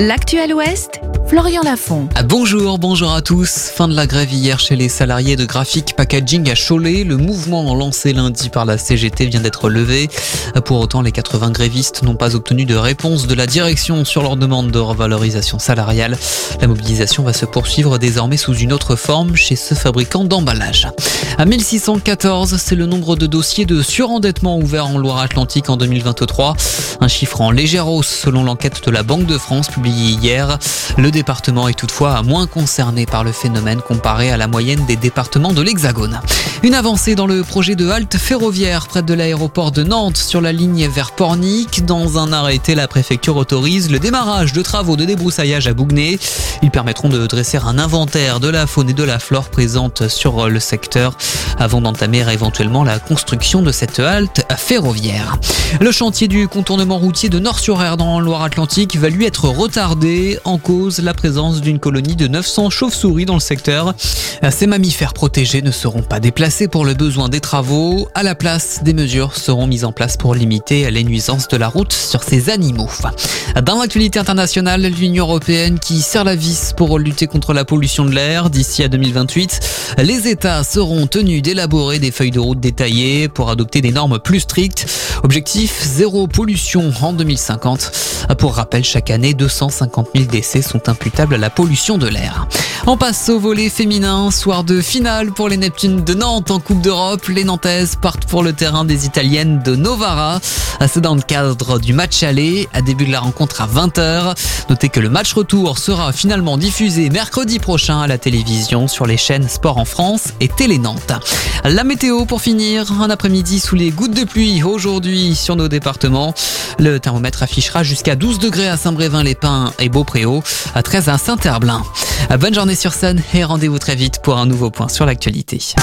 L'actuel Ouest, Florian Lafont. Ah, bonjour, bonjour à tous. Fin de la grève hier chez les salariés de graphique packaging à Cholet. Le mouvement lancé lundi par la CGT vient d'être levé. Pour autant, les 80 grévistes n'ont pas obtenu de réponse de la direction sur leur demande de revalorisation salariale. La mobilisation va se poursuivre désormais sous une autre forme chez ce fabricant d'emballage. À 1614, c'est le nombre de dossiers de surendettement ouverts en Loire-Atlantique en 2023. Un chiffre en légère hausse selon l'enquête de la Banque de France publiée hier. Département est toutefois moins concerné par le phénomène comparé à la moyenne des départements de l'Hexagone. Une avancée dans le projet de halte ferroviaire près de l'aéroport de Nantes sur la ligne vers Pornic. Dans un arrêté, la préfecture autorise le démarrage de travaux de débroussaillage à Bougnay. Ils permettront de dresser un inventaire de la faune et de la flore présente sur le secteur avant d'entamer éventuellement la construction de cette halte ferroviaire. Le chantier du contournement routier de Nord-sur-Air dans Loire-Atlantique va lui être retardé en cause la présence d'une colonie de 900 chauves-souris dans le secteur. Ces mammifères protégés ne seront pas déplacés pour le besoin des travaux. À la place, des mesures seront mises en place pour limiter les nuisances de la route sur ces animaux. Dans l'actualité internationale, l'Union européenne qui serre la vis pour lutter contre la pollution de l'air d'ici à 2028. Les États seront tenus d'élaborer des feuilles de route détaillées pour adopter des normes plus strictes. Objectif zéro pollution en 2050. Pour rappel, chaque année, 250 000 décès sont imputables à la pollution de l'air. On passe au volet féminin, soir de finale pour les Neptunes de Nantes en Coupe d'Europe. Les Nantaises partent pour le terrain des Italiennes de Novara. C'est dans le cadre du match aller, à début de la rencontre à 20h. Notez que le match retour sera finalement diffusé mercredi prochain à la télévision sur les chaînes Sport en France et Télé Nantes. La météo pour finir, un après-midi sous les gouttes de pluie aujourd'hui sur nos départements. Le thermomètre affichera jusqu'à 12 degrés à Saint-Brévin-les-Pins et Beaupréau, à 13 à Saint-Herblain. Bonne journée sur Sun et rendez-vous très vite pour un nouveau point sur l'actualité.